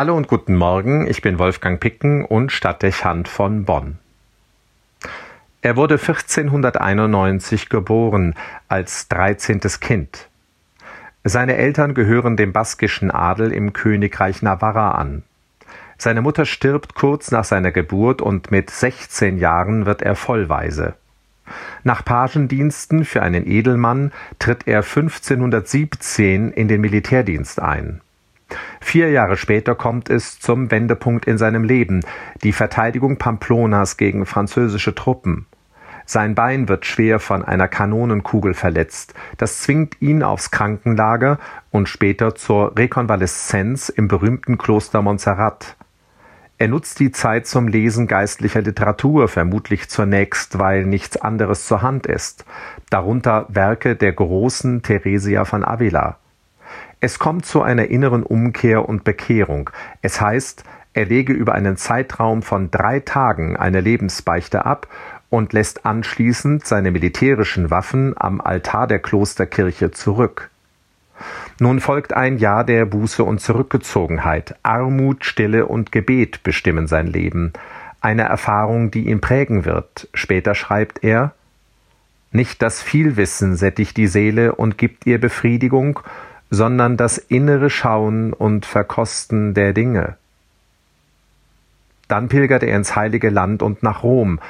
Hallo und guten Morgen, ich bin Wolfgang Picken und Stadtdechant von Bonn. Er wurde 1491 geboren als 13. Kind. Seine Eltern gehören dem baskischen Adel im Königreich Navarra an. Seine Mutter stirbt kurz nach seiner Geburt und mit 16 Jahren wird er Vollweise. Nach Pagendiensten für einen Edelmann tritt er 1517 in den Militärdienst ein. Vier Jahre später kommt es zum Wendepunkt in seinem Leben, die Verteidigung Pamplonas gegen französische Truppen. Sein Bein wird schwer von einer Kanonenkugel verletzt. Das zwingt ihn aufs Krankenlager und später zur Rekonvaleszenz im berühmten Kloster Montserrat. Er nutzt die Zeit zum Lesen geistlicher Literatur, vermutlich zunächst, weil nichts anderes zur Hand ist. Darunter Werke der großen Theresia von Avila. Es kommt zu einer inneren Umkehr und Bekehrung. Es heißt, er lege über einen Zeitraum von drei Tagen eine Lebensbeichte ab und lässt anschließend seine militärischen Waffen am Altar der Klosterkirche zurück. Nun folgt ein Jahr der Buße und Zurückgezogenheit. Armut, Stille und Gebet bestimmen sein Leben. Eine Erfahrung, die ihn prägen wird. Später schreibt er, nicht das Vielwissen sättigt die Seele und gibt ihr Befriedigung, sondern das innere Schauen und Verkosten der Dinge. Dann pilgert er ins heilige Land und nach Rom.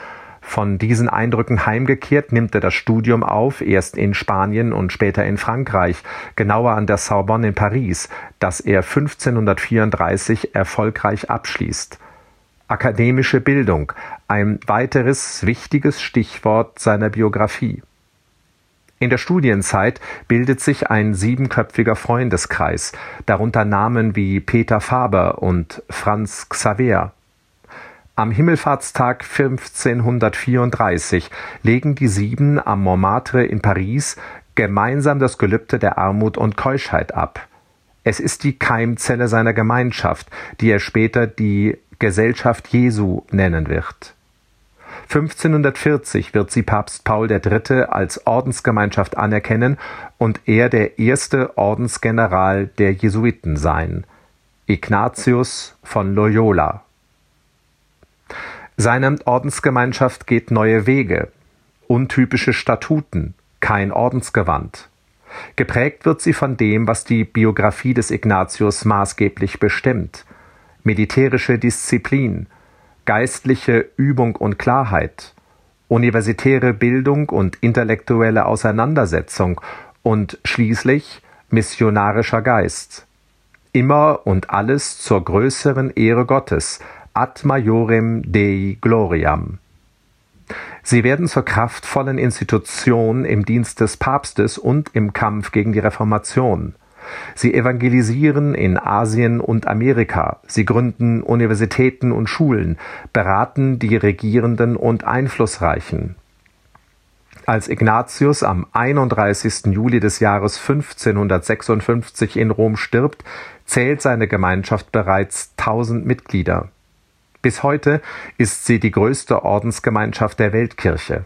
Von diesen Eindrücken heimgekehrt nimmt er das Studium auf, erst in Spanien und später in Frankreich, genauer an der Sorbonne in Paris, das er 1534 erfolgreich abschließt. Akademische Bildung, ein weiteres wichtiges Stichwort seiner Biografie. In der Studienzeit bildet sich ein siebenköpfiger Freundeskreis, darunter Namen wie Peter Faber und Franz Xaver. Am Himmelfahrtstag 1534 legen die Sieben am Montmartre in Paris gemeinsam das Gelübde der Armut und Keuschheit ab. Es ist die Keimzelle seiner Gemeinschaft, die er später die Gesellschaft Jesu nennen wird. 1540 wird sie Papst Paul III. als Ordensgemeinschaft anerkennen und er der erste Ordensgeneral der Jesuiten sein. Ignatius von Loyola. Seine Ordensgemeinschaft geht neue Wege, untypische Statuten, kein Ordensgewand. Geprägt wird sie von dem, was die Biografie des Ignatius maßgeblich bestimmt. Militärische Disziplin, geistliche Übung und Klarheit, universitäre Bildung und intellektuelle Auseinandersetzung und schließlich missionarischer Geist. Immer und alles zur größeren Ehre Gottes, ad majorem Dei gloriam. Sie werden zur kraftvollen Institution im Dienst des Papstes und im Kampf gegen die Reformation. Sie evangelisieren in Asien und Amerika, sie gründen Universitäten und Schulen, beraten die Regierenden und Einflussreichen. Als Ignatius am 31. Juli des Jahres 1556 in Rom stirbt, zählt seine Gemeinschaft bereits 1000 Mitglieder. Bis heute ist sie die größte Ordensgemeinschaft der Weltkirche.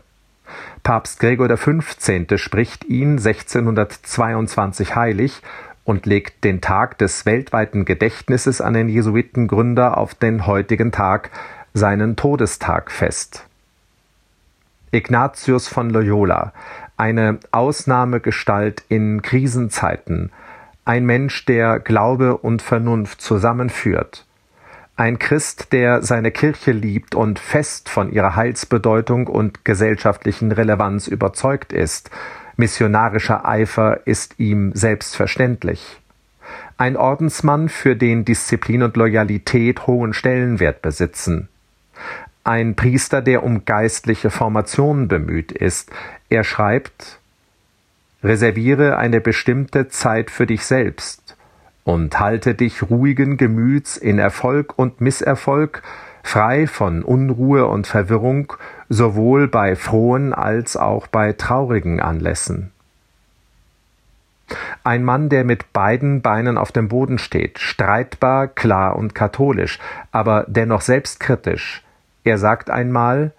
Papst Gregor XV. spricht ihn 1622 heilig und legt den Tag des weltweiten Gedächtnisses an den Jesuitengründer auf den heutigen Tag, seinen Todestag, fest. Ignatius von Loyola, eine Ausnahmegestalt in Krisenzeiten, ein Mensch, der Glaube und Vernunft zusammenführt, ein Christ, der seine Kirche liebt und fest von ihrer Heilsbedeutung und gesellschaftlichen Relevanz überzeugt ist. Missionarischer Eifer ist ihm selbstverständlich. Ein Ordensmann, für den Disziplin und Loyalität hohen Stellenwert besitzen. Ein Priester, der um geistliche Formation bemüht ist. Er schreibt Reserviere eine bestimmte Zeit für dich selbst und halte dich ruhigen Gemüts in Erfolg und Misserfolg, frei von Unruhe und Verwirrung, sowohl bei frohen als auch bei traurigen Anlässen. Ein Mann, der mit beiden Beinen auf dem Boden steht, streitbar, klar und katholisch, aber dennoch selbstkritisch. Er sagt einmal,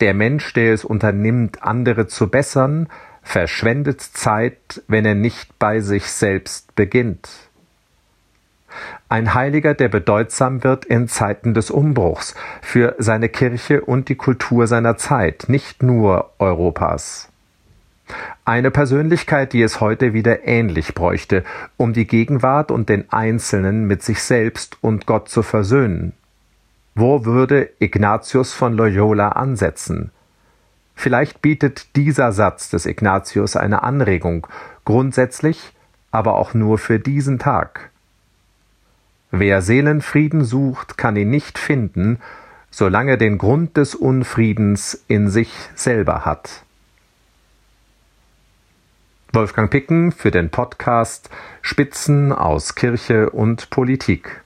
der Mensch, der es unternimmt, andere zu bessern, verschwendet Zeit, wenn er nicht bei sich selbst beginnt. Ein Heiliger, der bedeutsam wird in Zeiten des Umbruchs für seine Kirche und die Kultur seiner Zeit, nicht nur Europas. Eine Persönlichkeit, die es heute wieder ähnlich bräuchte, um die Gegenwart und den Einzelnen mit sich selbst und Gott zu versöhnen. Wo würde Ignatius von Loyola ansetzen? Vielleicht bietet dieser Satz des Ignatius eine Anregung, grundsätzlich, aber auch nur für diesen Tag. Wer Seelenfrieden sucht, kann ihn nicht finden, solange den Grund des Unfriedens in sich selber hat. Wolfgang Picken für den Podcast Spitzen aus Kirche und Politik.